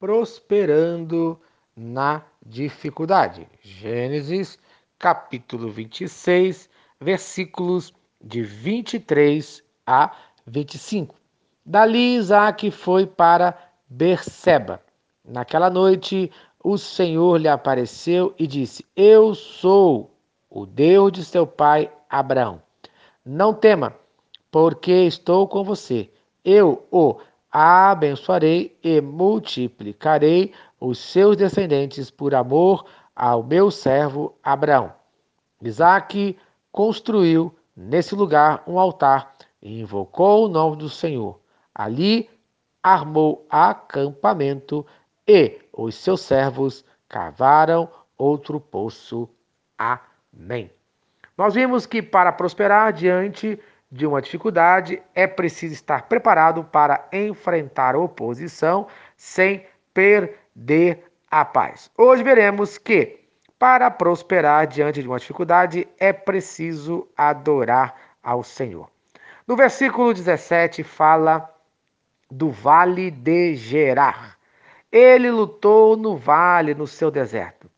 prosperando na dificuldade. Gênesis, capítulo 26, versículos de 23 a 25. Dali Isaac foi para Berseba. Naquela noite, o Senhor lhe apareceu e disse: Eu sou o Deus de seu pai Abraão. Não tema, porque estou com você. Eu o abençoarei e multiplicarei os seus descendentes por amor ao meu servo Abraão. Isaac construiu nesse lugar um altar e invocou o nome do Senhor. Ali armou acampamento e os seus servos cavaram outro poço. Amém. Nós vimos que para prosperar diante de uma dificuldade é preciso estar preparado para enfrentar a oposição sem perder a paz. Hoje veremos que para prosperar diante de uma dificuldade é preciso adorar ao Senhor. No versículo 17 fala do vale de Gerar. Ele lutou no vale, no seu deserto.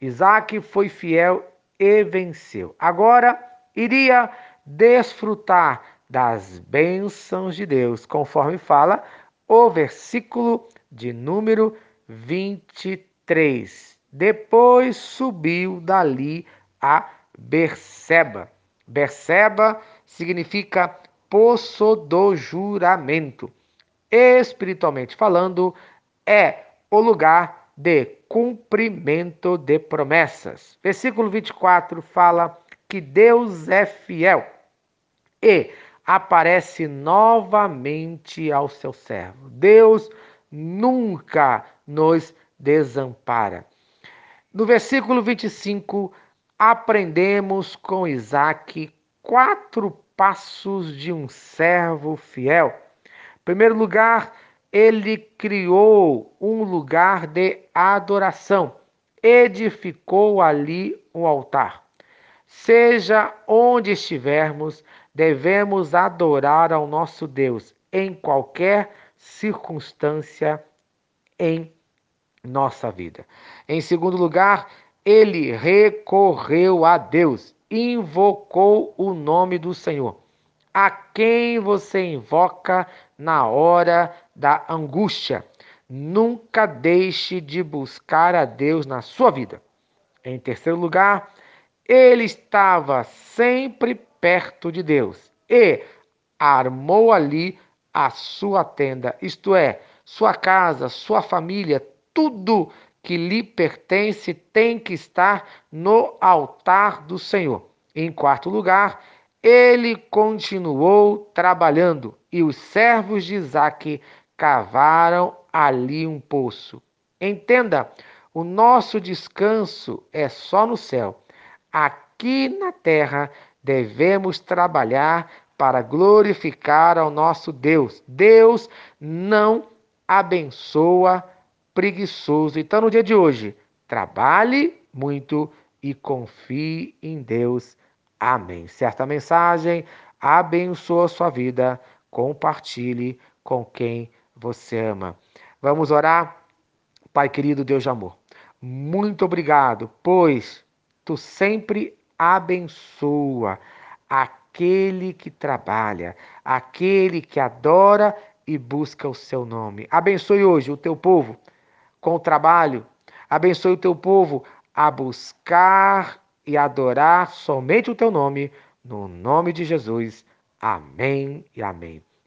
Isaac foi fiel e venceu. Agora iria desfrutar das bênçãos de Deus, conforme fala o versículo de número 23. Depois subiu dali a Berseba. Berseba significa poço do juramento. Espiritualmente falando, é o lugar de cumprimento de promessas. Versículo 24 fala que Deus é fiel e aparece novamente ao seu servo. Deus nunca nos desampara. No versículo 25, aprendemos com Isaac quatro passos de um servo fiel. Em primeiro lugar, ele criou um lugar de adoração, edificou ali um altar. Seja onde estivermos, devemos adorar ao nosso Deus em qualquer circunstância em nossa vida. Em segundo lugar, ele recorreu a Deus, invocou o nome do Senhor. A quem você invoca na hora da angústia? Nunca deixe de buscar a Deus na sua vida. Em terceiro lugar, ele estava sempre perto de Deus e armou ali a sua tenda, isto é, sua casa, sua família, tudo que lhe pertence tem que estar no altar do Senhor. Em quarto lugar, ele continuou trabalhando e os servos de Isaac cavaram ali um poço. Entenda, o nosso descanso é só no céu. Aqui na terra devemos trabalhar para glorificar ao nosso Deus. Deus não abençoa preguiçoso. Então, no dia de hoje, trabalhe muito e confie em Deus. Amém. Certa mensagem abençoa a sua vida. Compartilhe com quem você ama. Vamos orar? Pai querido, Deus de amor, muito obrigado, pois tu sempre abençoa aquele que trabalha, aquele que adora e busca o seu nome. Abençoe hoje o teu povo com o trabalho. Abençoe o teu povo a buscar e adorar somente o teu nome, no nome de Jesus. Amém e amém.